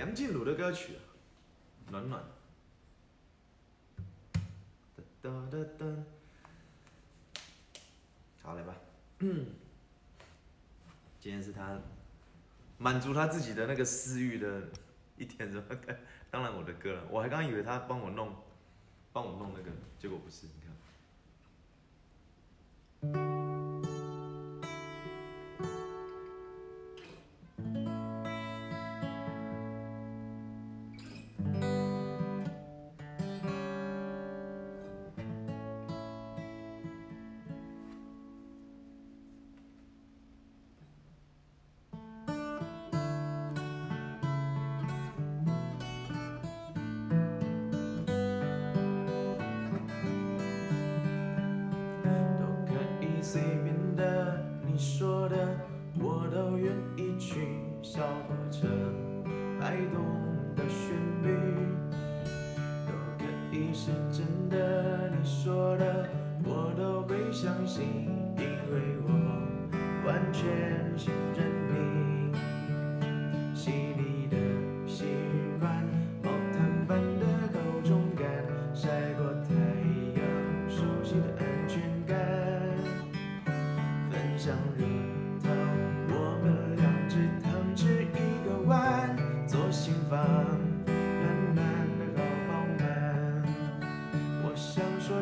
梁静茹的歌曲暖暖。好来吧。今天是他满足他自己的那个私欲的一天是吧？当然我的歌了我还刚以为他帮我弄帮我弄那个结果不是你看。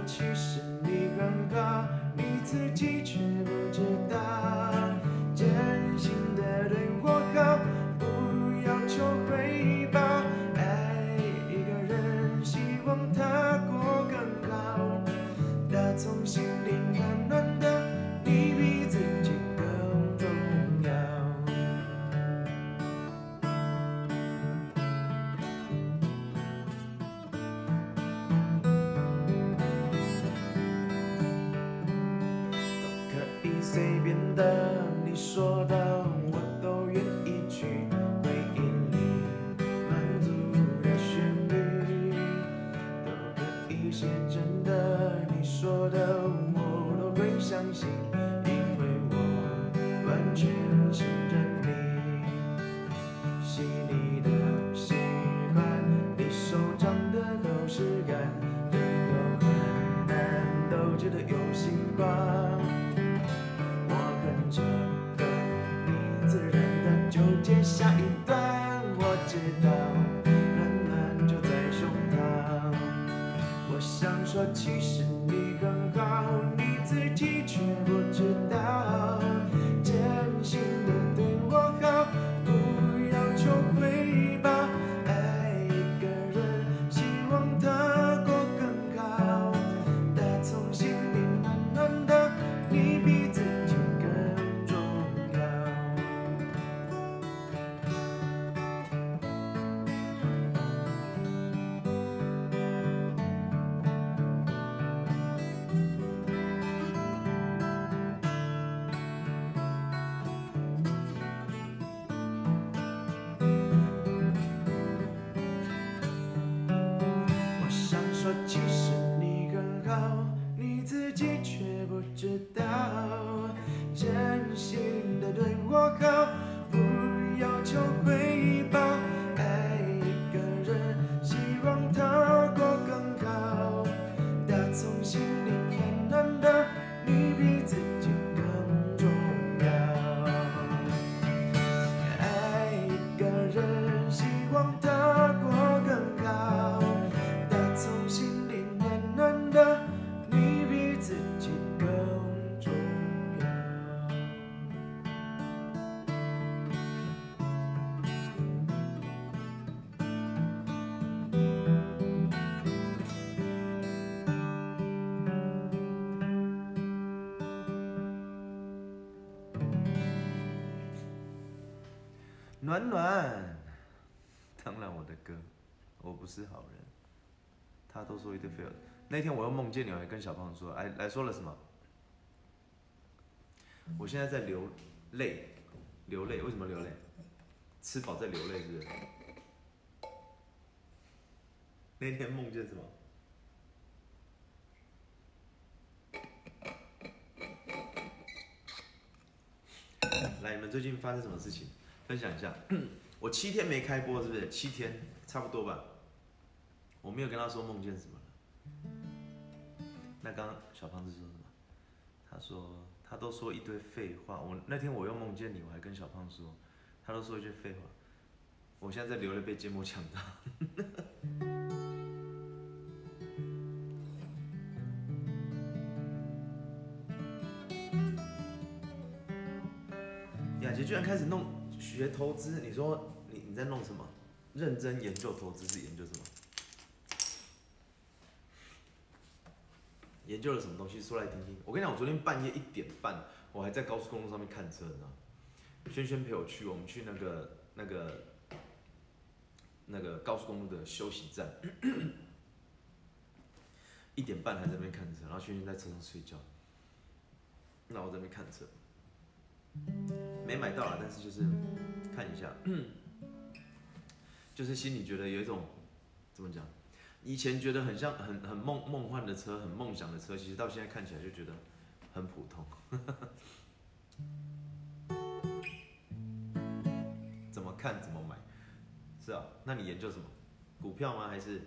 其实你很好你自己却不知道。真心的对我好不要求回报。暖暖，当然我的歌，我不是好人。他都说 it feel。那天我又梦见你，还跟小胖说，哎，来说了什么？我现在在流泪，流泪，为什么流泪？吃饱在流泪是,不是？那天梦见什么？来，你们最近发生什么事情？分享一下。我七天没开播是不是？七天差不多吧。我没有跟他说梦见什么那刚小胖子说什么？他说他都说一堆废话。我那天我又梦见你我还跟小胖说他都说一句废话。我现在在流泪被芥末呛到雅洁居然开始弄学投资，你说你你在弄什么？认真研究投资是研究什么？研究了什么东西？说来听听。我跟你讲，我昨天半夜一点半，我还在高速公路上面看车，你知道？轩轩陪我去，我们去那个那个那个高速公路的休息站，一点半还在那边看车，然后轩轩在车上睡觉，那我在那边看车。没买到了，但是就是看一下，就是心里觉得有一种怎么讲，以前觉得很像很很梦梦幻的车，很梦想的车，其实到现在看起来就觉得很普通。怎么看怎么买，是啊？那你研究什么？股票吗？还是？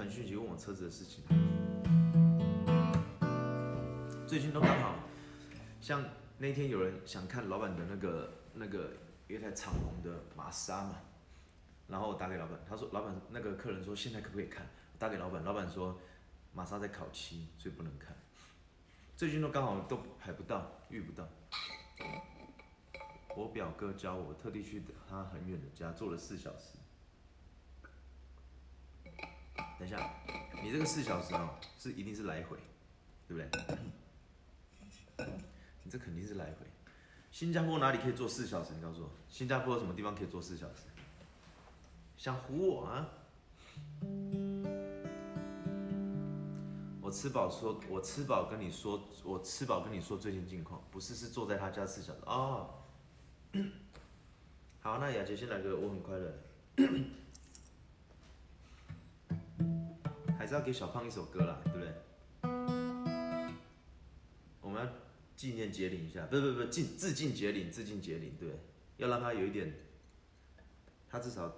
传讯息问我车子的事情，最近都刚好，像那天有人想看老板的那个那个一台敞篷的玛莎嘛，然后我打给老板，他说老板那个客人说现在可不可以看？打给老板，老板说玛莎在烤漆，所以不能看。最近都刚好都排不到，遇不到。我表哥教我，特地去他很远的家坐了四小时。等一下，你这个四小时哦，是一定是来回，对不对？你这肯定是来回。新加坡哪里可以坐四小时？你告诉我，新加坡什么地方可以坐四小时？想唬我啊？我吃饱说，我吃饱跟你说，我吃饱跟你说最近近况，不是是坐在他家四小时哦。好，那雅洁先来个，我很快乐。还是要给小胖一首歌啦，对不对？我们要纪念杰林一下，不不不是，敬致敬杰林，致敬杰林，对，要让他有一点，他至少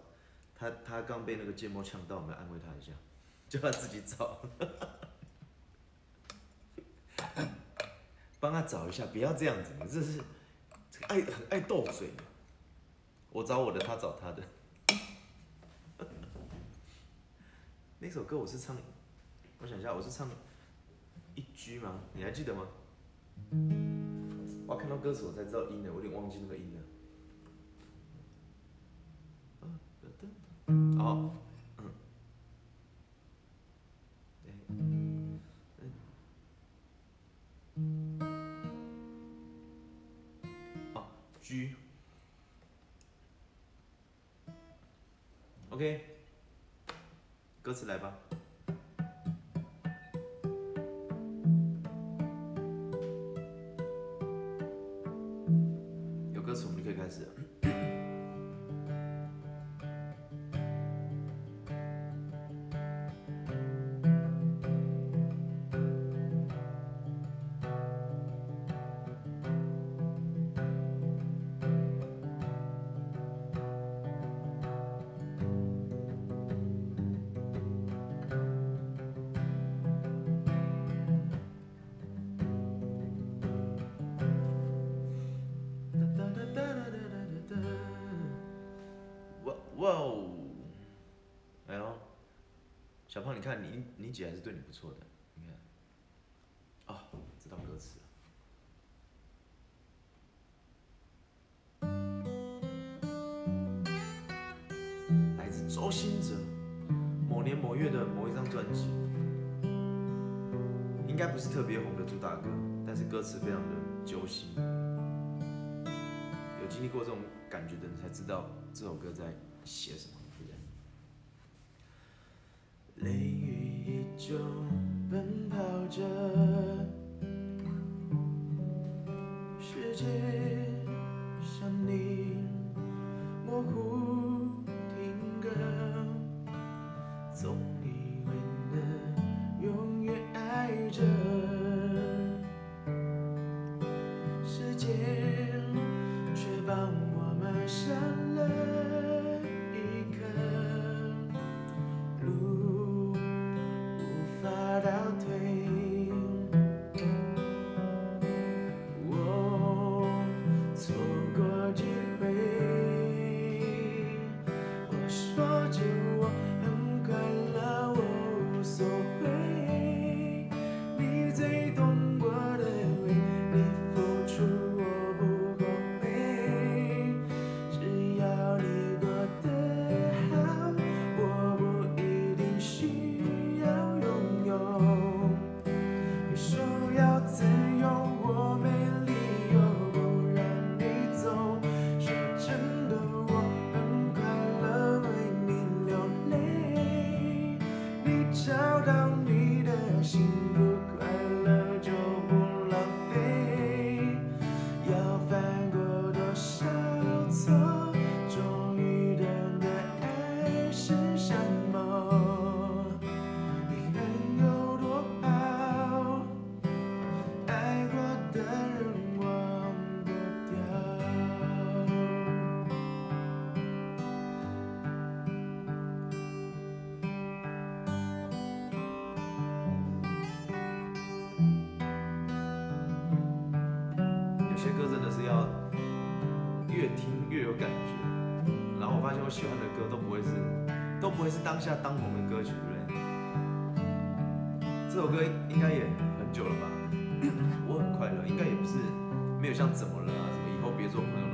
他他刚被那个芥末呛到，我们要安慰他一下，叫他自己找，帮他找一下，不要这样子，你这是爱很爱斗嘴，我找我的，他找他的。那首歌我是唱，我想一下，我是唱一句吗？你还记得吗？我看到歌词我才知道音的，我有点忘记那个音了。哦，嗯，哦，G，OK。歌词来吧，姐还是对你不错的，你看，哦，知道歌词，来自周兴哲，某年某月的某一张专辑，应该不是特别红的主打歌，但是歌词非常的揪心，有经历过这种感觉的人才知道这首歌在写什么。就奔跑着，世界有些歌真的是要越听越有感觉。然后我发现我喜欢的歌都不会是都不会是当下当红的歌曲对不对？这首歌应该也很久了吧？我很快乐应该也不是没有像怎么了啊什么以后别做朋友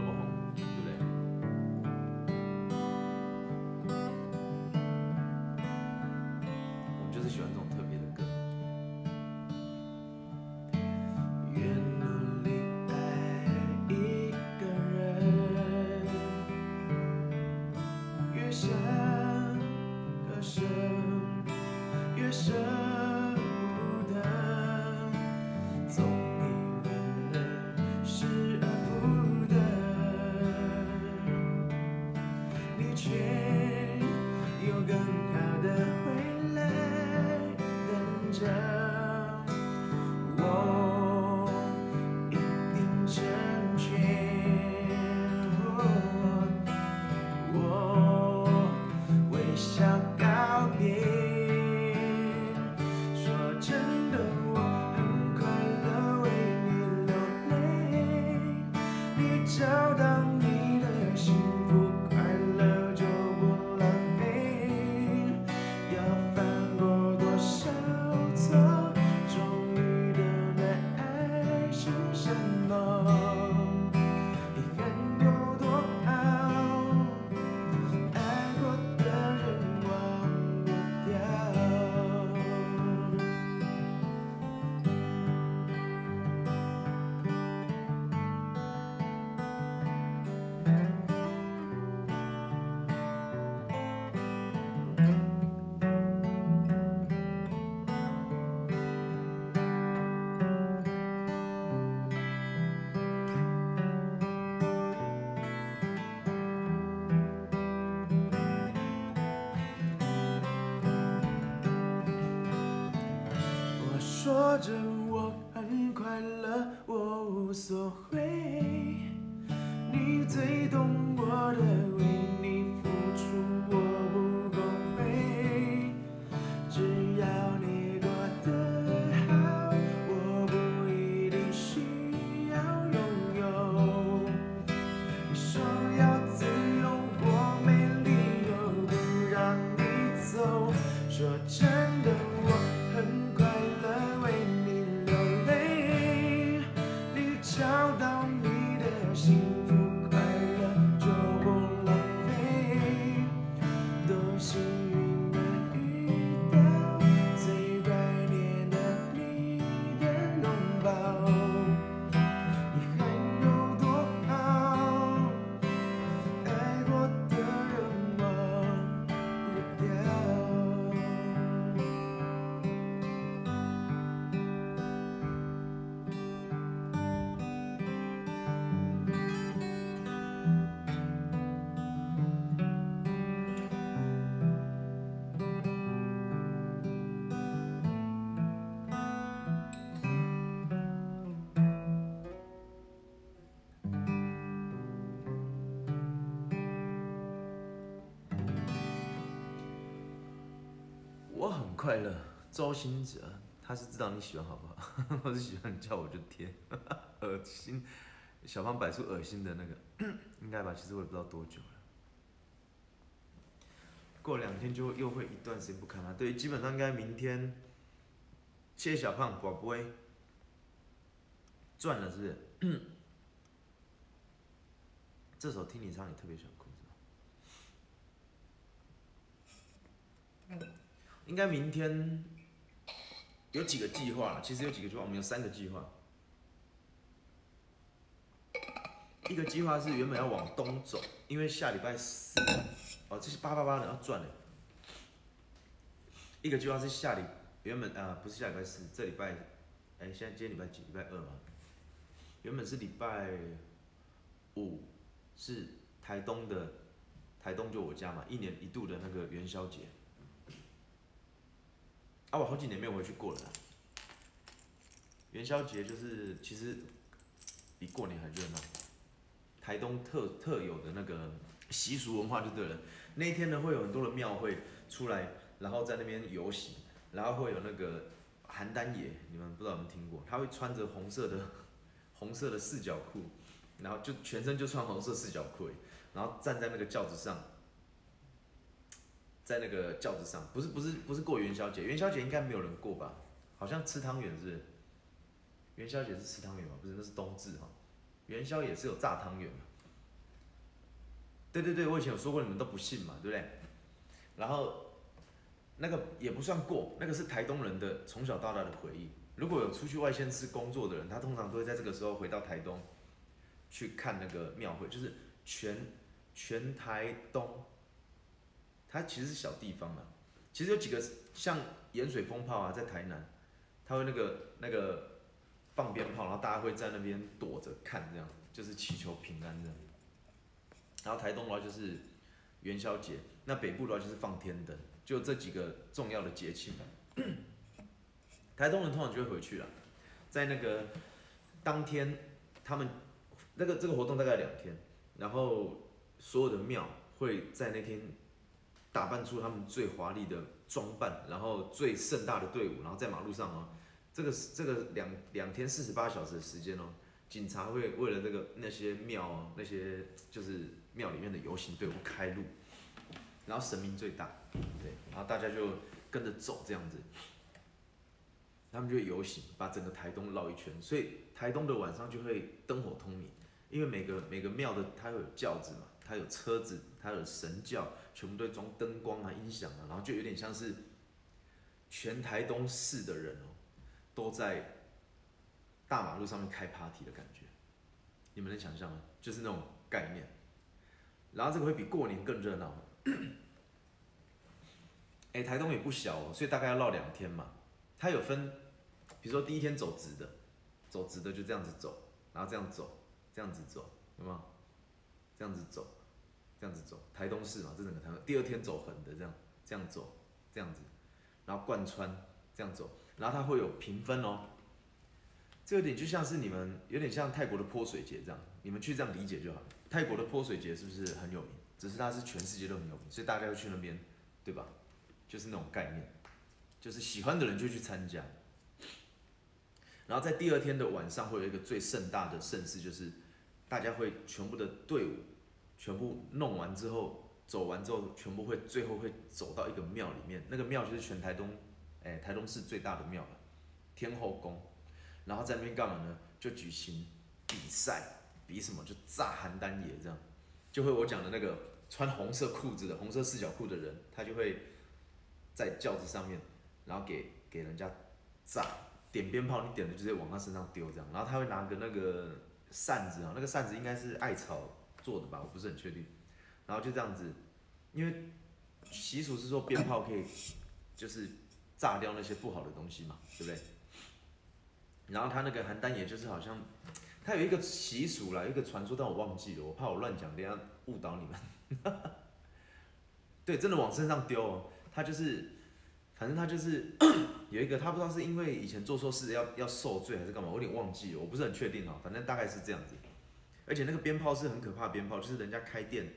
快乐。周星哲，他是知道你喜欢好不好？我是喜欢你叫我就贴，恶心。小胖摆出恶心的那个，应该吧？其实我也不知道多久了。过两天就又会一段时间不看了。对，基本上应该明天。谢谢小胖，宝贝。赚了是不是？这首听你唱，你特别喜欢哭是吧？应该明天有几个计划，其实有几个计划，我们有三个计划。一个计划是原本要往东走，因为下礼拜四，哦，这是八八八的要赚的。一个计划是下礼原本啊，不是下礼拜四，这礼拜，哎，现在今天礼拜几？礼拜二嘛。原本是礼拜五，是台东的，台东就我家嘛，一年一度的那个元宵节。啊，我好几年没有回去过了。元宵节就是其实比过年还热闹，台东特特有的那个习俗文化就对了。那一天呢，会有很多的庙会出来，然后在那边游行，然后会有那个邯郸爷，你们不知道有没有听过？他会穿着红色的。红色的四角裤，然后就全身就穿红色四角裤，然后站在那个轿子上，在那个轿子上，不是不是不是过元宵节，元宵节应该没有人过吧？好像吃汤圆是，元宵节是吃汤圆吗？不是，那是冬至哈，元宵也是有炸汤圆嘛。对对对，我以前有说过，你们都不信嘛，对不对？然后那个也不算过，那个是台东人的从小到大的回忆。如果有出去外县市工作的人，他通常都会在这个时候回到台东去看那个庙会，就是全全台东，它其实是小地方嘛。其实有几个像盐水风炮啊，在台南，他会那个那个放鞭炮，然后大家会在那边躲着看，这样就是祈求平安这样。然后台东的话就是元宵节，那北部的话就是放天灯，就这几个重要的节庆嘛。台东人通常就会回去了，在那个当天，他们那个这个活动大概两天，然后所有的庙会在那天打扮出他们最华丽的装扮，然后最盛大的队伍，然后在马路上哦，这个这个两两天四十八小时的时间哦，警察会为了这个那些庙那些就是庙里面的游行队伍开路，然后神明最大，对，然后大家就跟着走这样子。他们就游行，把整个台东绕一圈，所以台东的晚上就会灯火通明，因为每个每个庙的它有轿子嘛，它有车子，它有神轿，全部都装灯光啊、音响啊，然后就有点像是全台东市的人哦，都在大马路上面开 party 的感觉，你们能想象吗？就是那种概念，然后这个会比过年更热闹。哎，台东也不小哦，所以大概要绕两天嘛。它有分，比如说第一天走直的，走直的就这样子走，然后这样走，这样子走，有没有？这样子走，这样子走，台东市嘛，这整个台东。第二天走横的，这样，这样走，这样子，然后贯穿，这样走，然后它会有评分哦。这有点就像是你们有点像泰国的泼水节这样，你们去这样理解就好。泰国的泼水节是不是很有名？只是它是全世界都很有名，所以大家要去那边，对吧？就是那种概念。就是喜欢的人就去参加，然后在第二天的晚上会有一个最盛大的盛事，就是大家会全部的队伍全部弄完之后，走完之后，全部会最后会走到一个庙里面，那个庙就是全台东，哎，台东市最大的庙了，天后宫，然后在那边干嘛呢？就举行比赛，比什么？就炸邯郸爷这样，就会我讲的那个穿红色裤子的红色四角裤的人，他就会在轿子上面。然后给给人家炸点鞭炮，你点的直接往他身上丢这样，然后他会拿个那个扇子啊，那个扇子应该是艾草做的吧，我不是很确定。然后就这样子，因为习俗是说鞭炮可以就是炸掉那些不好的东西嘛，对不对？然后他那个邯郸也就是好像他有一个习俗啦，一个传说，但我忘记了，我怕我乱讲，等下误导你们。对，真的往身上丢哦，他就是。反正他就是 有一个，他不知道是因为以前做错事要要受罪还是干嘛，我有点忘记了，我不是很确定哦。反正大概是这样子，而且那个鞭炮是很可怕的鞭炮，就是人家开店，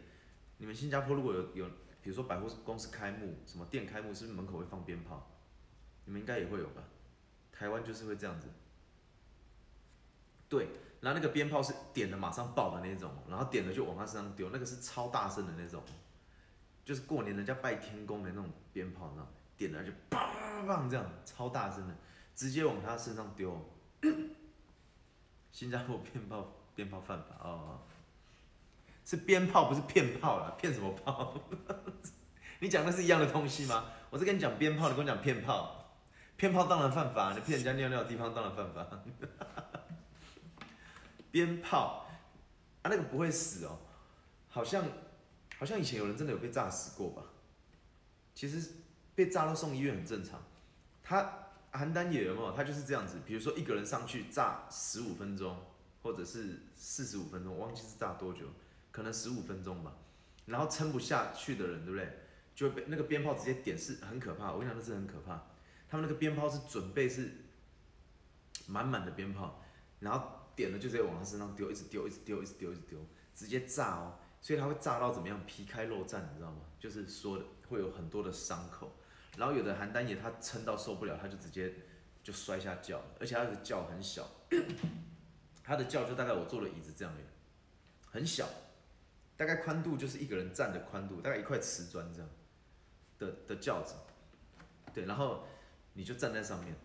你们新加坡如果有有，比如说百货公司开幕，什么店开幕，是不是门口会放鞭炮？你们应该也会有吧？台湾就是会这样子。对，然后那个鞭炮是点了马上爆的那种，然后点了就往他身上丢，那个是超大声的那种，就是过年人家拜天公的那种鞭炮，你知道吗？点了就砰砰这样，超大声的，直接往他身上丢。新加坡鞭炮鞭炮犯法哦，是鞭炮不是骗炮啦，骗什么炮？你讲的是一样的东西吗？我是跟你讲鞭炮，你跟我讲骗炮，骗炮当然犯法，你骗人家尿尿的地方当然犯法。鞭炮啊，那个不会死哦，好像好像以前有人真的有被炸死过吧？其实被炸到送医院很正常。他邯郸也有没有？他就是这样子，比如说一个人上去炸十五分钟，或者是四十五分钟，忘记是炸多久，可能十五分钟吧。然后撑不下去的人，对不对？就被那个鞭炮直接点，是很可怕。我跟你讲，那是很可怕。他们那个鞭炮是准备是满满的鞭炮，然后。点了就直接往他身上丢，一直丢，一直丢，一直丢，一直丢，直接炸哦！所以他会炸到怎么样？皮开肉绽，你知道吗？就是说的会有很多的伤口。然后有的邯郸爷他撑到受不了，他就直接就摔下轿，而且他的轿很小，他的轿就大概我坐的椅子这样的，很小，大概宽度就是一个人站的宽度，大概一块瓷砖这样的的轿子。对，然后你就站在上面。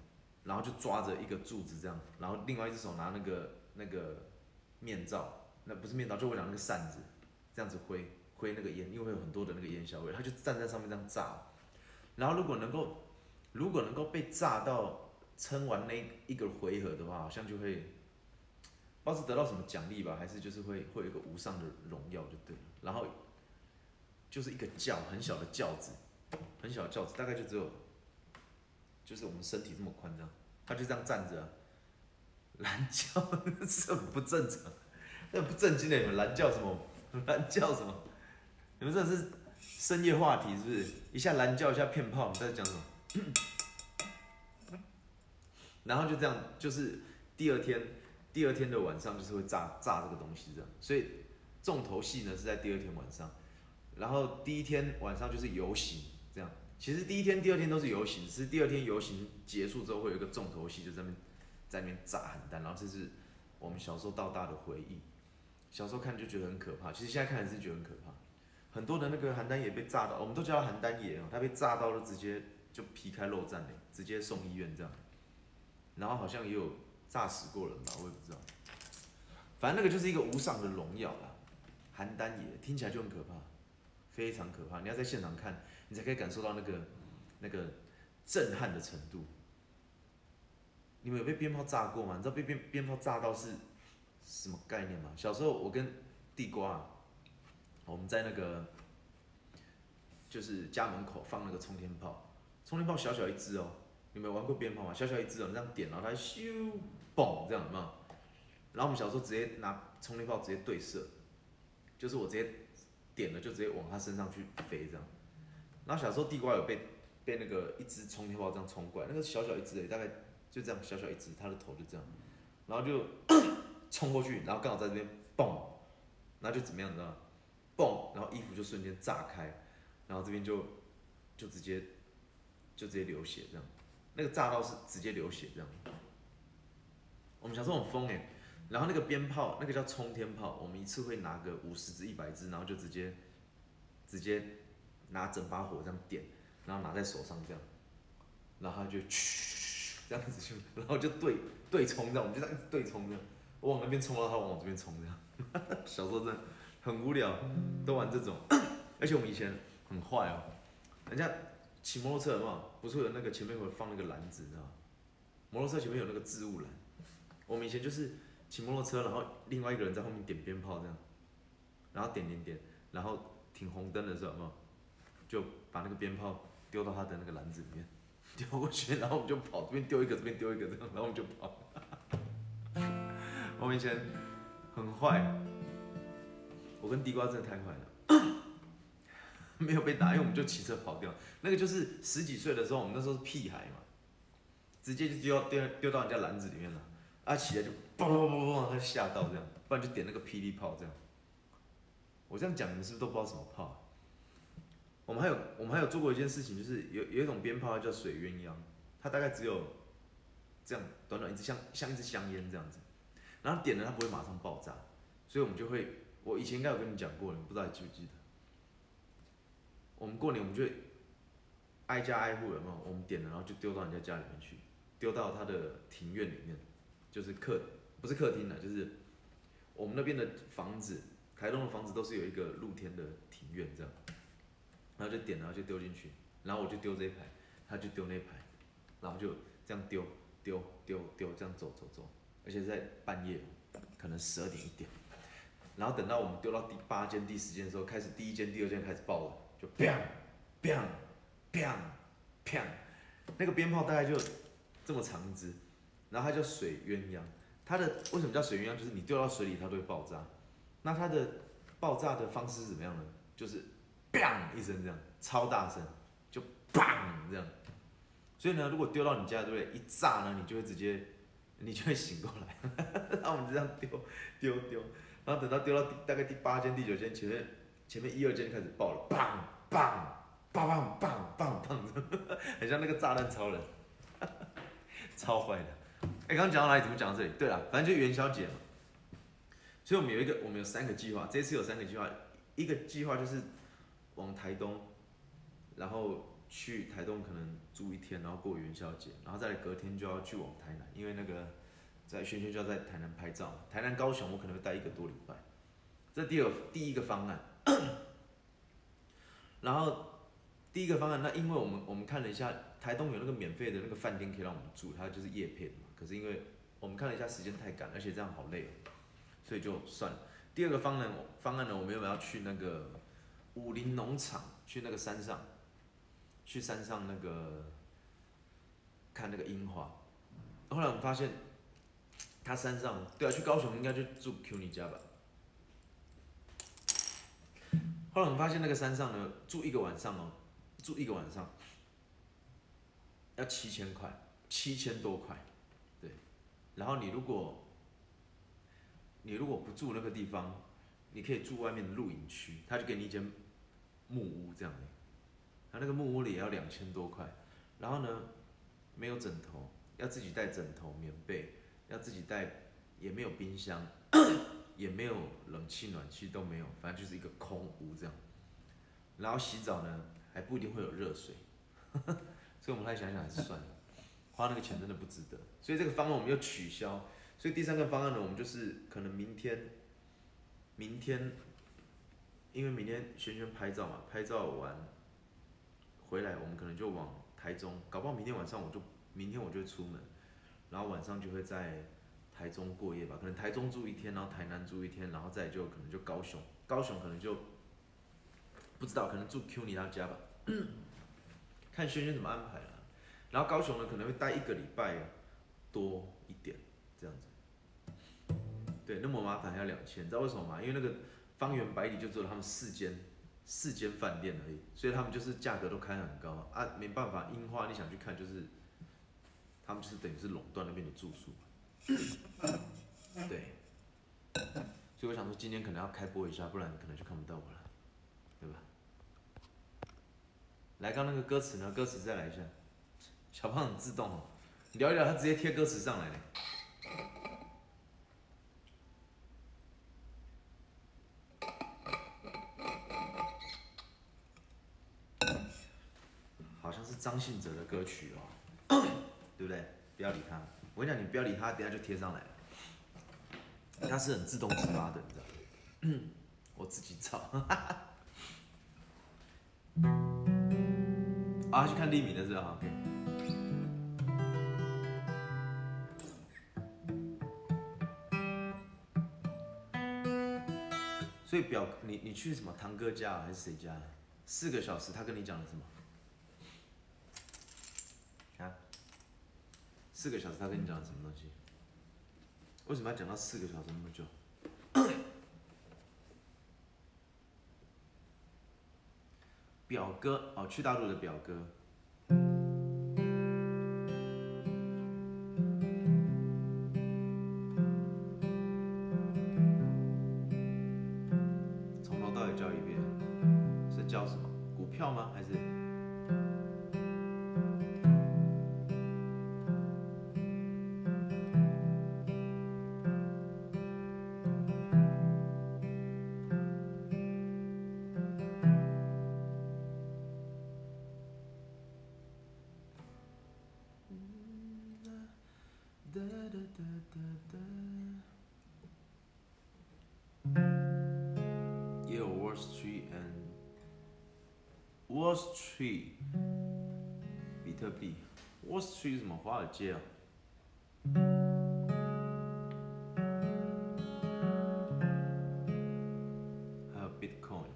然后就抓着一个柱子这样，然后另外一只手拿那个那个面罩，那不是面罩，就我讲那个扇子，这样子挥挥那个烟，因为会有很多的那个烟硝味，他就站在上面这样炸。然后如果能够如果能够被炸到撑完那一个回合的话，好像就会不知道是得到什么奖励吧，还是就是会会有一个无上的荣耀就对了。然后就是一个轿很小的轿子，很小的轿子，大概就只有。就是我们身体这么宽，这样，他就这样站着，蓝叫这 不正常，这不正经的，你们蓝轿什么？蓝轿什么？你们这是深夜话题是不是？一下蓝轿，一下骗炮，你在讲什么？然后就这样，就是第二天，第二天的晚上就是会炸炸这个东西这样，所以重头戏呢是在第二天晚上，然后第一天晚上就是游行这样。其实第一天、第二天都是游行，是第二天游行结束之后会有一个重头戏，就在那边在那边炸邯郸，然后这是我们小时候到大的回忆。小时候看就觉得很可怕，其实现在看还是觉得很可怕。很多的那个邯郸也被炸到，我们都叫他邯郸爷哦，他被炸到了直接就皮开肉绽嘞，直接送医院这样。然后好像也有炸死过人吧，我也不知道。反正那个就是一个无上的荣耀啦，邯郸爷听起来就很可怕，非常可怕。你要在现场看。你才可以感受到那个那个震撼的程度。你们有被鞭炮炸过吗？你知道被鞭鞭炮炸到是什么概念吗？小时候我跟地瓜，我们在那个就是家门口放那个冲天炮，冲天炮小小一只哦。你们玩过鞭炮吗？小小一只哦，你这样点，然后它咻嘣这样，有没有？然后我们小时候直接拿冲天炮直接对射，就是我直接点了就直接往他身上去飞这样。然后小时候地瓜有被被那个一只冲天炮这样冲过来，那个小小一只诶，大概就这样小小一只，它的头就这样，然后就 冲过去，然后刚好在这边嘣，然后就怎么样，你知道吗？嘣，然后衣服就瞬间炸开，然后这边就就直接就直接流血这样，那个炸到是直接流血这样。我们小时候很疯诶，然后那个鞭炮那个叫冲天炮，我们一次会拿个五十支一百支，然后就直接直接。拿整把火这样点，然后拿在手上这样，然后就嘘这样子就，然后就对对冲这样，我们就这样对冲这样，我往那边冲，然后他往我这边冲这样。小时候真的很无聊，都玩这种。而且我们以前很坏哦，人家骑摩托车嘛，不是有那个前面会放那个篮子，你知道吗？摩托车前面有那个置物篮，我们以前就是骑摩托车，然后另外一个人在后面点鞭炮这样，然后点点点，然后停红灯的时候，有没有？就把那个鞭炮丢到他的那个篮子里面，丢过去，然后我们就跑，这边丢一个，这边丢一个，这样，然后我们就跑。我们以前很坏，我跟地瓜真的太坏了，没有被打，因为我们就骑车跑掉。那个就是十几岁的时候，我们那时候是屁孩嘛，直接就丢丢丢到人家篮子里面了，啊起来就嘣嘣嘣嘣，他吓到这样，不然就点那个霹雳炮这样。我这样讲，你们是不是都不知道什么炮？我们还有我们还有做过一件事情，就是有有一种鞭炮叫水鸳鸯，它大概只有这样短短一支像像一支香烟这样子，然后点了它不会马上爆炸，所以我们就会，我以前应该有跟你讲过，你不知道你记不记得？我们过年我们就会挨家挨户有没有？我们点了然后就丢到人家家里面去，丢到他的庭院里面，就是客不是客厅的，就是我们那边的房子，台东的房子都是有一个露天的庭院这样，然后就点然后就丢进去，然后我就丢这一排，他就丢那一排，然后就这样丢丢丢丢这样走走走，而且在半夜，可能十二点一点，然后等到我们丢到第八间第十间的时候，开始第一间第二间开始爆了，就砰砰砰砰，那个鞭炮大概就这么长一支，然后它叫水鸳鸯，它的为什么叫水鸳鸯？就是你丢到水里它都会爆炸，那它的爆炸的方式是怎么样呢？就是砰一声这样，超大声，就砰这样。所以呢，如果丢到你家，对不对？一炸呢，你就会直接，你就会醒过来。然后我们就这样丢丢丢，然后等到丢到第大概第八间、第九间，前面前面一二间开始爆了，砰砰砰砰砰砰砰，很像那个炸弹超人，超坏的。哎，刚刚讲到哪里？怎么讲到这里？对了，反正就元宵节嘛。所以我们有一个，我们有三个计划。这次有三个计划，一个计划就是往台东，然后去台东可能住一天，然后过元宵节，然后再隔天就要去往台南，因为那个在轩轩就要在台南拍照。台南、高雄我可能会待一个多礼拜。这第二第一个方案，然后第一个方案，那因为我们我们看了一下，台东有那个免费的那个饭店可以让我们住，它就是夜配。可是因为我们看了一下时间太赶，而且这样好累，所以就算了。第二个方案方案呢，我们原本要去那个武林农场，去那个山上，去山上那个看那个樱花。后来我们发现，他山上对啊，去高雄应该就住 Q 你家吧。后来我们发现那个山上呢，住一个晚上哦，住一个晚上要七千块，七千多块，然后你如果你如果不住那个地方，你可以住外面的露营区，他就给你一间木屋这样的。他那个木屋里也要两千多块，然后呢，没有枕头，要自己带枕头、棉被，要自己带，也没有冰箱。也没有冷气、暖气都没有，反正就是一个空屋这样。然后洗澡呢，还不一定会有热水，所以我们来想想还是算了，花那个钱真的不值得。所以这个方案我们又取消。所以第三个方案呢，我们就是可能明天，明天，因为明天轩轩拍照嘛，拍照完回来，我们可能就往台中，搞不好明天晚上我就，明天我就出门，然后晚上就会在。台中过夜吧，可能台中住一天，然后台南住一天，然后再就可能就高雄，高雄可能就不知道，可能住 Q 你他家吧，看轩轩怎么安排了。然后高雄呢可能会待一个礼拜多一点这样子，对，那么麻烦还要两千，你知道为什么吗？因为那个方圆百里就只有他们四间四间饭店而已，所以他们就是价格都开很高啊，没办法，樱花你想去看就是他们就是等于是垄断那边的住宿。对，所以我想说今天可能要开播一下，不然可能就看不到我了，对吧？来，刚那个歌词呢？歌词再来一下。小胖很自动哦，聊一聊，他直接贴歌词上来了。好像是张信哲的歌曲哦，对不对？不要理他。我跟你讲，你不要理他，等下就贴上来他。是很自动自发的，你知道吗？我自己找。啊，去看利米的是吧？OK。所以表你你去什么堂哥家还是谁家？四个小时，他跟你讲了什么？啊四个小时，他跟你讲了什么东西？为什么要讲到四个小时那么久？表哥哦，去大陆的表哥，是什么？华尔街啊。还有 Bitcoin。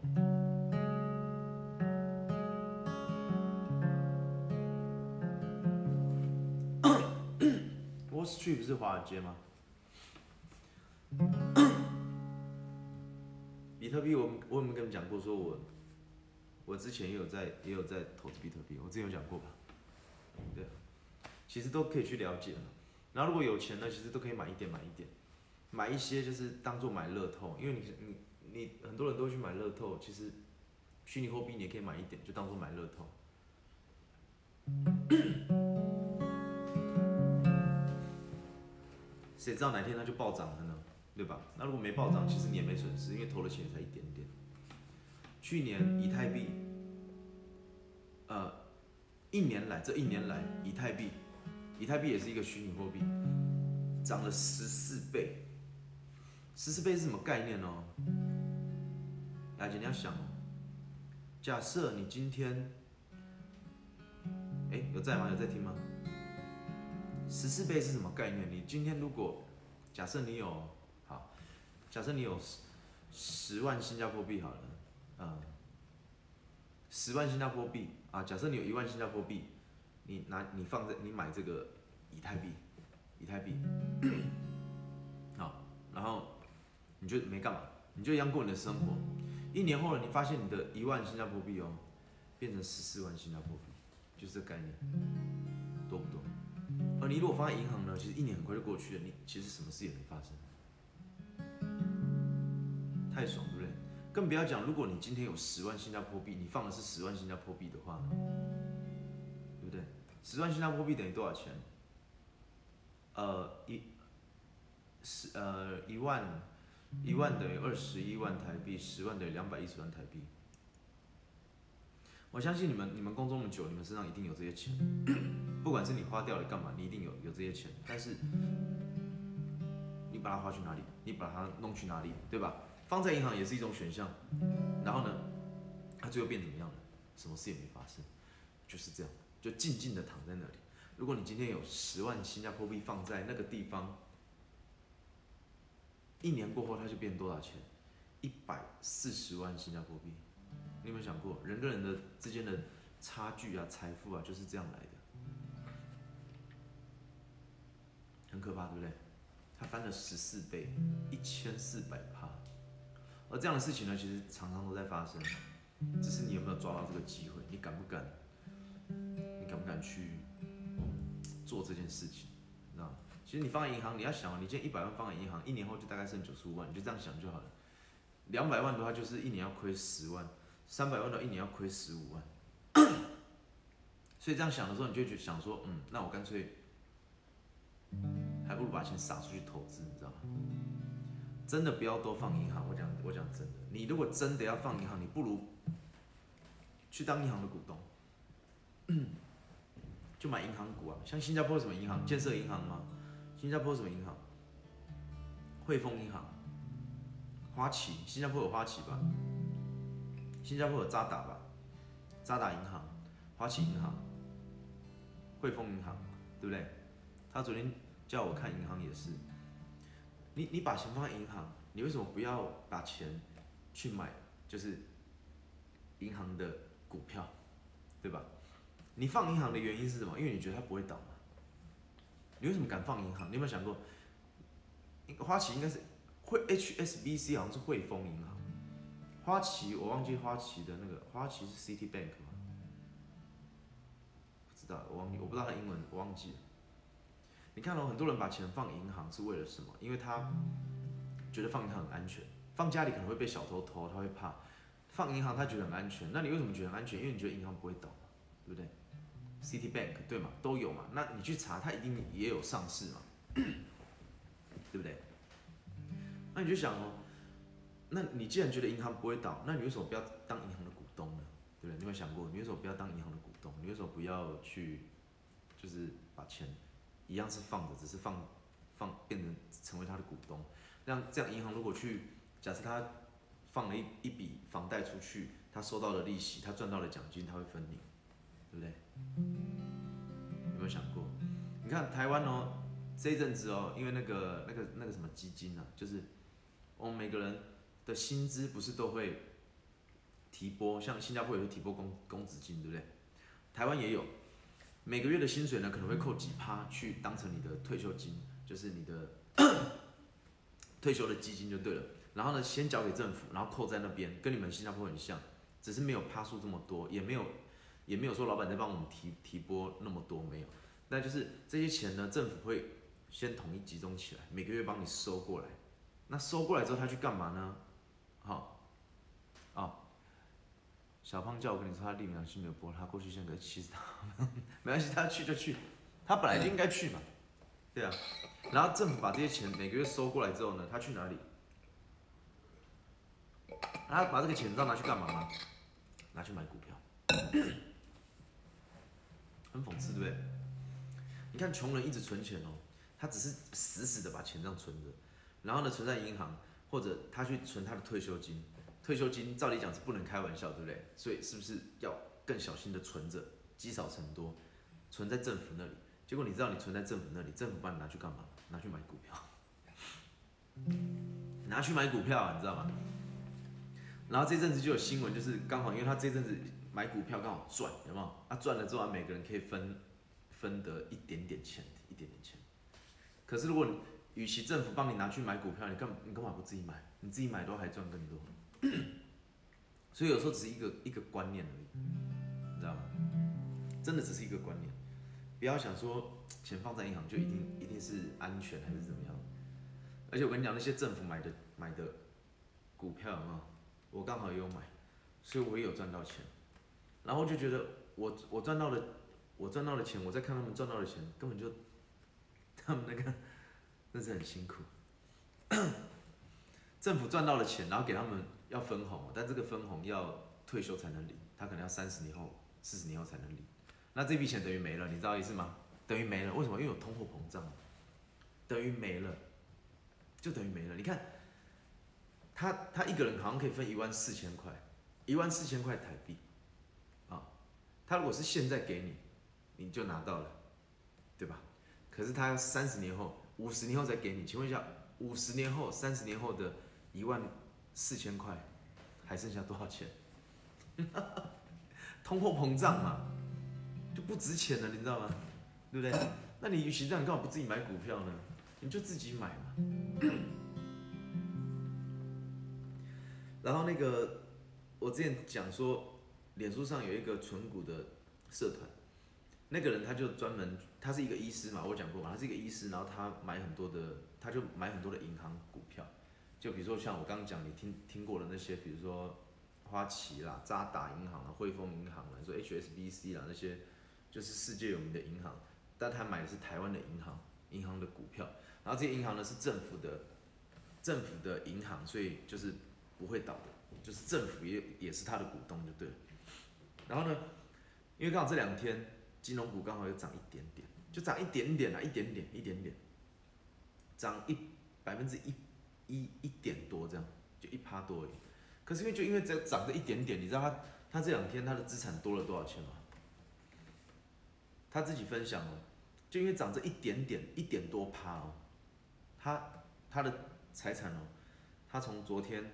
Wall Street 不是华尔街吗？比特币我我有没有跟你们讲过？说我我之前也有在也有在投资比特币，我之前有讲过吧？其实都可以去了解。然后如果有钱呢，其实都可以买一点买一点，买一些就是当做买乐透，因为你你你很多人都去买乐透，其实虚拟货币你也可以买一点，就当做买乐透。谁知道哪天它就暴涨了呢？对吧？那如果没暴涨，其实你也没损失，因为投的钱才一点点。去年以太币，呃，一年来这一年来，以太币，以太币也是一个虚拟货币，涨了十四倍。十四倍是什么概念呢？雅姐你要想哦，假设你今天，哎，有在吗？有在听吗？十四倍是什么概念？你今天如果假设你有好，假设你有十十万新加坡币好了，啊、十万新加坡币啊，假设你有一万新加坡币，你拿你放在你买这个以太币，以太币，好，然后你就没干嘛，你就一样过你的生活，一年后了，你发现你的一万新加坡币哦，变成十四万新加坡币，就是这概念，多不多？而你如果放在银行呢，其实一年很快就过去了，你其实什么事也没发生，太爽，对不对？更不要讲，如果你今天有十万新加坡币，你放的是十万新加坡币的话呢，十万新加坡币等于多少钱？呃，一十呃一万一万等于二十一万台币，十万等于两百一十万台币。我相信你们，你们工作那么久，你们身上一定有这些钱，不管是你花掉了干嘛，你一定有有这些钱。但是你把它花去哪里？你把它弄去哪里？对吧？放在银行也是一种选项。然后呢，它最后变怎么样了？什么事也没发生，就是这样，就静静的躺在那里。如果你今天有十万新加坡币放在那个地方，一年过后它就变多少钱？一百四十万新加坡币。你有没有想过，人跟人的之间的差距啊、财富啊，就是这样来的，很可怕，对不对？它翻了十四倍，一千四百趴。而这样的事情呢，其实常常都在发生，只是你有没有抓到这个机会？你敢不敢？敢不敢去做这件事情？你知道？其实你放在银行，你要想，你今天一百万放在银行，一年后就大概剩九十五万，你就这样想就好了。两百万的话，就是一年要亏十万；三百万的话，一年要亏十五万。所以这样想的时候，你就会想说，嗯，那我干脆还不如把钱撒出去投资，你知道吗？真的不要都放银行。我讲，我讲真的，你如果真的要放银行，你不如去当银行的股东，就买银行股啊。像新加坡什么银行？建设银行吗？新加坡什么银行？汇丰银行、花旗，新加坡有花旗吧？新加坡有渣打吧？渣打银行、花旗银行、汇丰银行，对不对？他昨天叫我看银行也是。你你把钱放在银行，你为什么不要把钱去买就是银行的股票，对吧？你放银行的原因是什么？因为你觉得它不会倒嘛。你为什么敢放银行？你有没有想过，花旗应该是汇 HSBC 好像是汇丰银行，花旗我忘记花旗的那个花旗是 City Bank 吗？不知道，我忘记，我不知道它英文，我忘记了。你看到、很多人把钱放银行是为了什么？因为他觉得放银行很安全，放家里可能会被小偷偷，他会怕。放银行他觉得很安全，那你为什么觉得很安全？因为你觉得银行不会倒，对不对？City Bank 对嘛，都有嘛。那你去查，它一定也有上市嘛，对不对？那你就想哦，那你既然觉得银行不会倒，那你为什么不要当银行的股东呢？对不对？你有没有想过，你为什么不要当银行的股东？你为什么不要去，就是把钱？一样是放着，只是放放变成成为他的股东。那这样银行如果去假设他放了一一笔房贷出去，他收到了利息，他赚到了奖金，他会分你，对不对？有没有想过？你看台湾哦，这一阵子哦，因为那个那个那个什么基金啊，就是我们每个人的薪资不是都会提拨，像新加坡也会提拨公公资金，对不对？台湾也有，每个月的薪水呢可能会扣几趴去当成你的退休金，就是你的 退休的基金就对了。然后呢，先交给政府，然后扣在那边，跟你们新加坡很像，只是没有趴数这么多，也没有也没有说老板在帮我们提提拨那么多，没有。那就是这些钱呢，政府会先统一集中起来，每个月帮你收过来。那收过来之后，他去干嘛呢？好，啊，小胖叫我跟你说，他立苗是没有播，他过去先给气死他没关系，他去就去，他本来就应该去嘛，对啊。然后政府把这些钱每个月收过来之后呢，他去哪里？他把这个钱知道拿去干嘛吗？拿去买股票，很讽刺，对不对？你看穷人一直存钱哦，他只是死死的把钱这样存着，然后呢存在银行，或者他去存他的退休金。退休金照理讲是不能开玩笑，对不对？所以是不是要更小心的存着，积少成多，存在政府那里？结果你知道你存在政府那里，政府把你拿去干嘛？拿去买股票，拿去买股票啊，你知道吗？然后这阵子就有新闻，就是刚好因为他这阵子买股票刚好赚，有没有？他赚了之后，每个人可以分分得一点点钱，一点点钱。可是如果你与其政府帮你拿去买股票，你干你干嘛不自己买？你自己买都还赚更多。所以有时候只是一个一个观念而已，你知道吗？真的只是一个观念，不要想说钱放在银行就一定一定是安全还是怎么样。而且我跟你讲，那些政府买的买的股票有没有？我刚好也有买，所以我也有赚到钱，然后就觉得我我赚到了，我赚到了钱，我在看他们赚到的钱，根本就 他们那个那是很辛苦，政府赚到了钱，然后给他们要分红，但这个分红要退休才能领，他可能要三十年后、四十年后才能领，那这笔钱等于没了，你知道意思吗？等于没了，为什么？因为有通货膨胀，等于没了，就等于没了，你看。他他一个人好像可以分一万四千块，一万四千块台币，他如果是现在给你，你就拿到了，对吧？可是他要三十年后、五十年后再给你，请问一下，五十年后、三十年后的一万四千块，还剩下多少钱？通货膨胀嘛，就不值钱了，你知道吗？对不对？那你与其这样，干嘛不自己买股票呢？你就自己买嘛。然后那个，我之前讲说，脸书上有一个存股的社团，那个人他就专门，他是一个医师嘛，我讲过嘛，他是一个医师，然后他买很多的，他就买很多的银行股票，就比如说像我刚刚讲你听听过的那些，比如说花旗啦、渣打银行啊、汇丰银行啦、说 HSBC 啦那些，就是世界有名的银行，但他买的是台湾的银行，银行的股票，然后这些银行呢是政府的，政府的银行，所以就是。不会倒的，就是政府也也是他的股东就对了。然后呢，因为刚好这两天金融股刚好又涨一点点，就涨一点点啊，一点点，一点点，涨一百分之一一一点多这样，就一趴多而已。可是因为就因为这涨这一点点，你知道他他这两天他的资产多了多少钱吗？他自己分享哦，就因为涨这一点点一点多趴哦，他他的财产哦，他从昨天。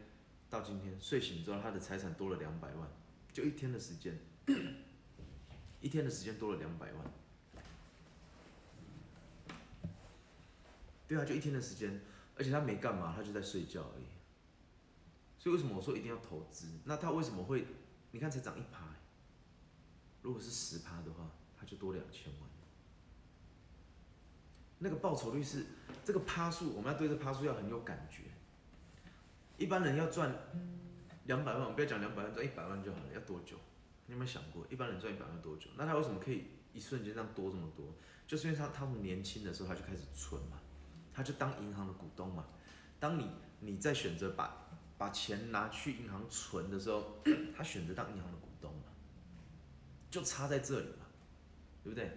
到今天睡醒之后，他的财产多了两百万，就一天的时间，一天的时间多了两百万。对啊，就一天的时间，而且他没干嘛，他就在睡觉而已。所以为什么我说一定要投资？那他为什么会？你看才涨一趴，如果是十趴的话，他就多两千万。那个报酬率是这个趴数，我们要对这趴数要很有感觉。一般人要赚两百万，不要讲两百万，赚一百万就好了。要多久？你有没有想过，一般人赚一百万多久？那他为什么可以一瞬间这样多这么多？就是因为他他从年轻的时候他就开始存嘛，他就当银行的股东嘛。当你你在选择把把钱拿去银行存的时候，他选择当银行的股东嘛，就差在这里嘛，对不对？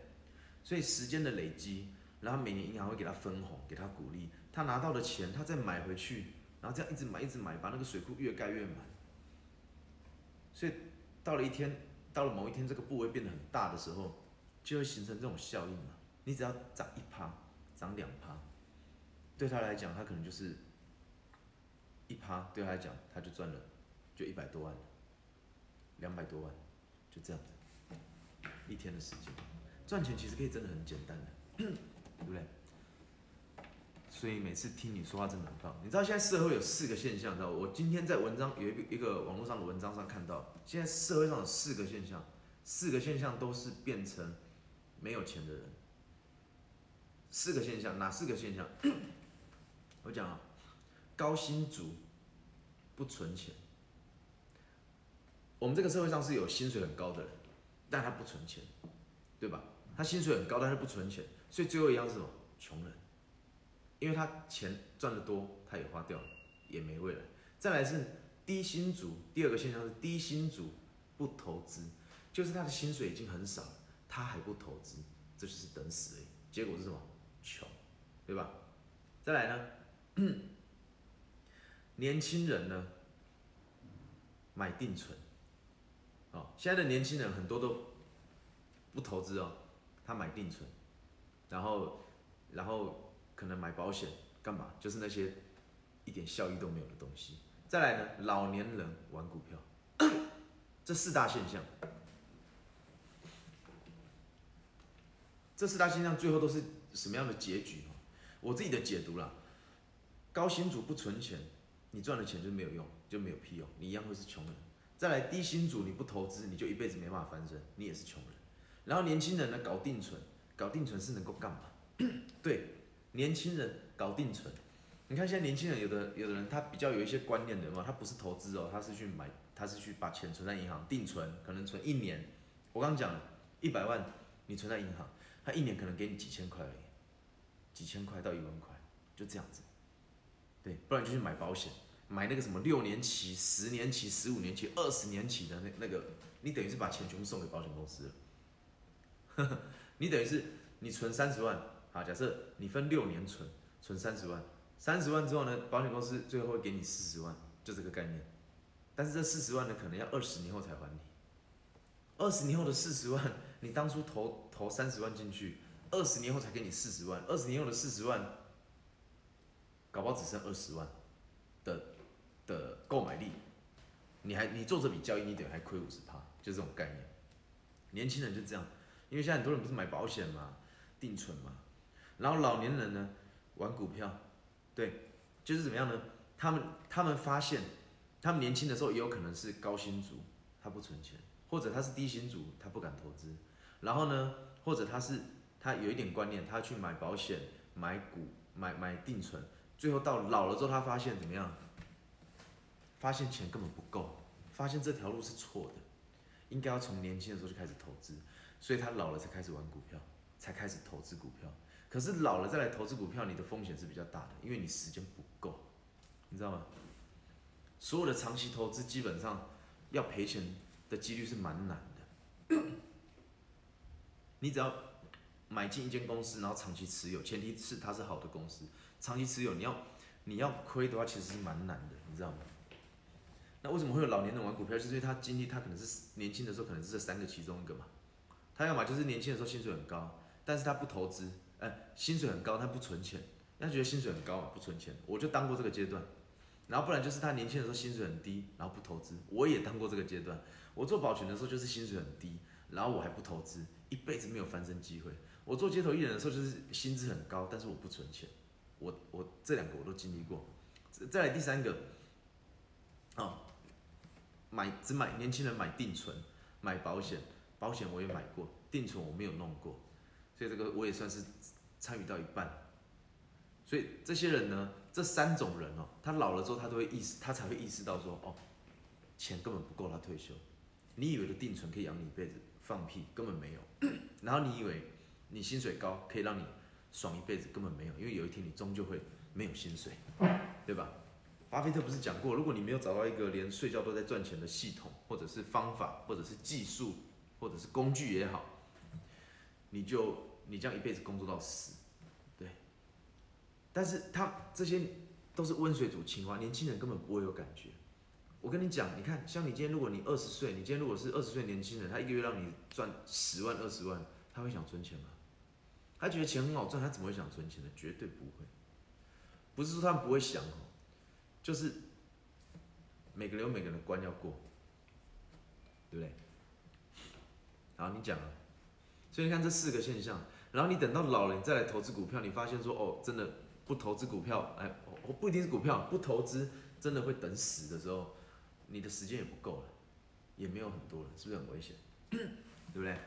所以时间的累积，然后每年银行会给他分红，给他鼓励，他拿到的钱他再买回去。然后这样一直买一直买，把那个水库越盖越满。所以到了一天，到了某一天，这个部位变得很大的时候，就会形成这种效应嘛。你只要涨一趴，涨两趴，对他来讲，他可能就是一趴，对他来讲，他就赚了就一百多万，两百多万，就这样子，一天的时间，赚钱其实可以真的很简单的，对不对？所以每次听你说话真的很棒。你知道现在社会有四个现象，知道我今天在文章有一个一个网络上的文章上看到，现在社会上有四个现象，四个现象都是变成没有钱的人。四个现象，哪四个现象？我讲啊，高薪族不存钱。我们这个社会上是有薪水很高的人，但他不存钱，对吧？他薪水很高，但是不存钱，所以最后一样是什么？穷人。因为他钱赚得多，他也花掉了，也没未来。再来是低薪族，第二个现象是低薪族不投资，就是他的薪水已经很少，他还不投资，这就是等死而已。结果是什么？穷，对吧？再来呢，年轻人呢买定存，哦，现在的年轻人很多都不投资哦，他买定存，然后，然后。可能买保险干嘛？就是那些一点效益都没有的东西。再来呢，老年人玩股票，这四大现象，这四大现象最后都是什么样的结局？我自己的解读啦，高薪族不存钱，你赚了钱就没有用，就没有屁用，你一样会是穷人。再来低薪族你不投资，你就一辈子没办法翻身，你也是穷人。然后年轻人呢，搞定存，搞定存是能够干嘛？对。年轻人搞定存，你看现在年轻人有的有的人他比较有一些观念的嘛，他不是投资哦，他是去买，他是去把钱存在银行定存，可能存一年。我刚刚讲一百万你存在银行，他一年可能给你几千块而已，几千块到一万块，就这样子。对，不然就去买保险，买那个什么六年期、十年期、十五年期、二十年期的那那个，你等于是把钱全部送给保险公司了。你等于是你存三十万。好，假设你分六年存，存三十万，三十万之后呢，保险公司最后会给你四十万，就这个概念。但是这四十万呢，可能要二十年后才还你。二十年后的四十万，你当初投投三十万进去，二十年后才给你四十万，二十年后的四十万，搞不好只剩二十万的的购买力，你还你做这笔交易，你等于还亏五十趴，就这种概念。年轻人就这样，因为现在很多人不是买保险嘛，定存嘛。然后老年人呢，玩股票，对，就是怎么样呢？他们他们发现，他们年轻的时候也有可能是高薪族，他不存钱，或者他是低薪族，他不敢投资。然后呢，或者他是他有一点观念，他去买保险、买股、买买定存，最后到老了之后，他发现怎么样？发现钱根本不够，发现这条路是错的，应该要从年轻的时候就开始投资，所以他老了才开始玩股票，才开始投资股票。可是老了再来投资股票，你的风险是比较大的，因为你时间不够，你知道吗？所有的长期投资基本上要赔钱的几率是蛮难的。你只要买进一间公司，然后长期持有，前提是它是好的公司，长期持有你要你要亏的话，其实是蛮难的，你知道吗？那为什么会有老年人玩股票？就是因为他经历他可能是年轻的时候可能是这三个其中一个嘛。他要么就是年轻的时候薪水很高，但是他不投资。哎，薪水很高，他不存钱，他觉得薪水很高，不存钱。我就当过这个阶段，然后不然就是他年轻的时候薪水很低，然后不投资。我也当过这个阶段，我做保全的时候就是薪水很低，然后我还不投资，一辈子没有翻身机会。我做街头艺人的时候就是薪资很高，但是我不存钱。我我这两个我都经历过。再来第三个，啊，买只买年轻人买定存，买保险，保险我也买过，定存我没有弄过。所以这个我也算是参与到一半，所以这些人呢，这三种人哦，他老了之后，他都会意识，他才会意识到说，哦，钱根本不够他退休。你以为的定存可以养你一辈子，放屁，根本没有。然后你以为你薪水高可以让你爽一辈子，根本没有，因为有一天你终究会没有薪水，对吧？巴菲特不是讲过，如果你没有找到一个连睡觉都在赚钱的系统，或者是方法，或者是技术，或者是工具也好，你就。你这样一辈子工作到死，对。但是他这些都是温水煮青蛙，年轻人根本不会有感觉。我跟你讲，你看，像你今天如果你二十岁，你今天如果是二十岁年轻人，他一个月让你赚十万、二十万，他会想存钱吗？他觉得钱很好赚，他怎么会想存钱呢？绝对不会。不是说他们不会想哦，就是每个人有每个人的关要过，对不对？好，你讲啊。所以你看这四个现象，然后你等到老了，你再来投资股票，你发现说哦，真的不投资股票，哎，我不一定是股票，不投资真的会等死的时候，你的时间也不够了，也没有很多了，是不是很危险？对不对？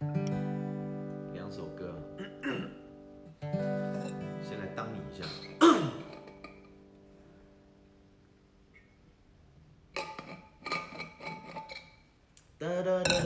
两首歌，先来当你一下。哒哒哒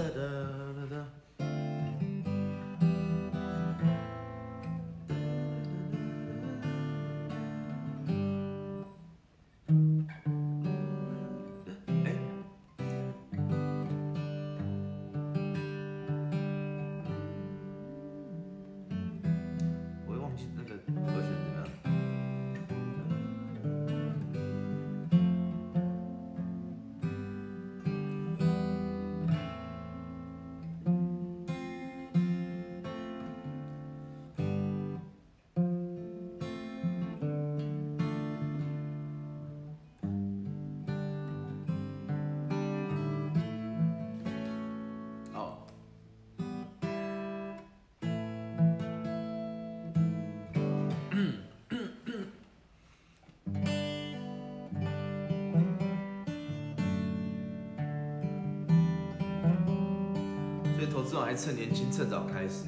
还趁年轻，趁早开始。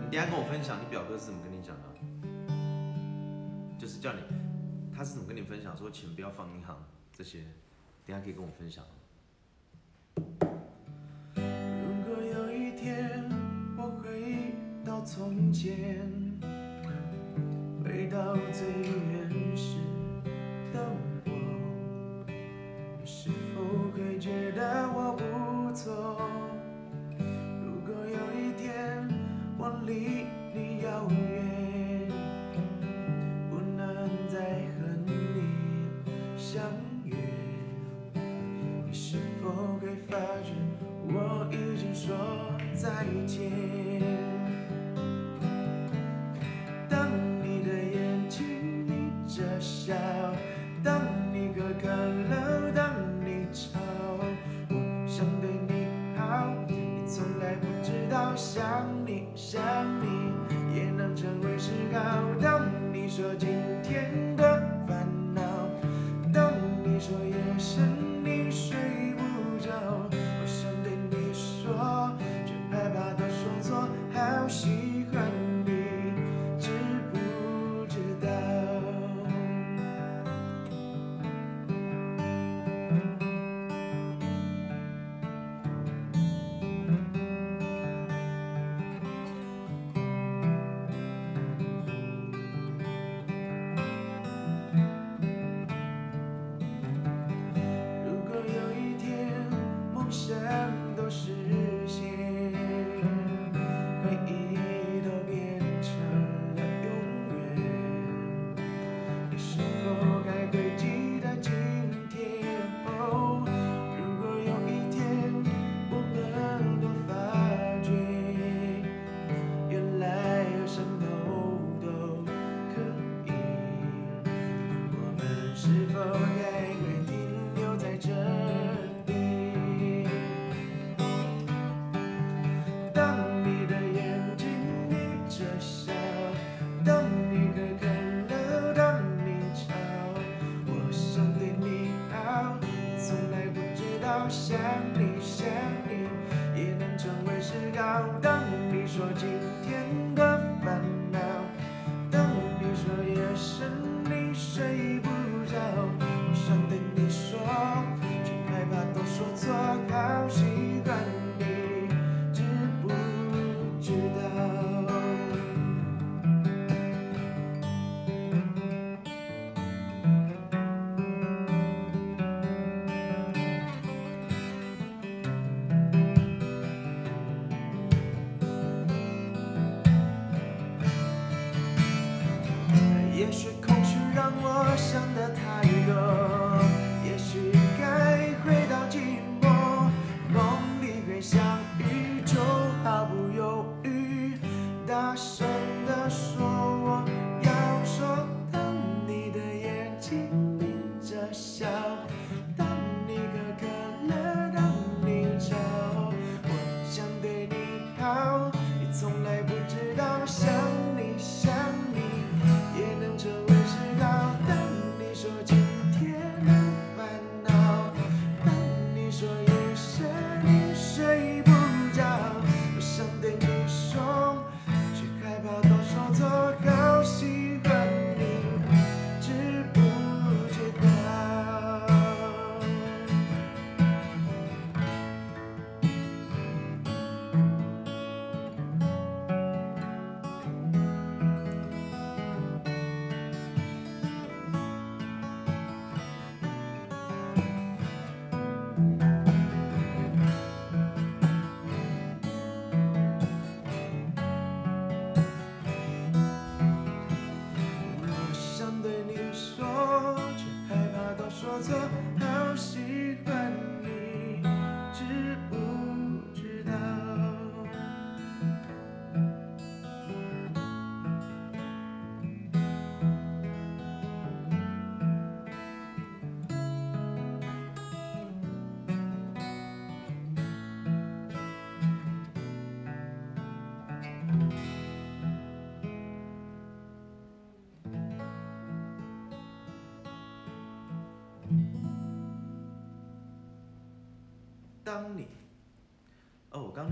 你等下跟我分享，你表哥是怎么跟你讲的？就是叫你，他是怎么跟你分享说钱不要放银行这些？等下可以跟我分享。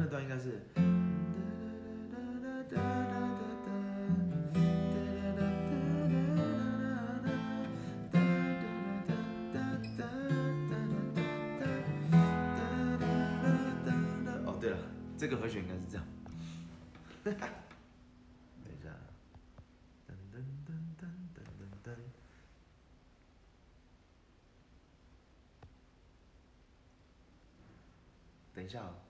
这段应该是哦，对了，这个和弦应该是这样。等一下。等一下啊。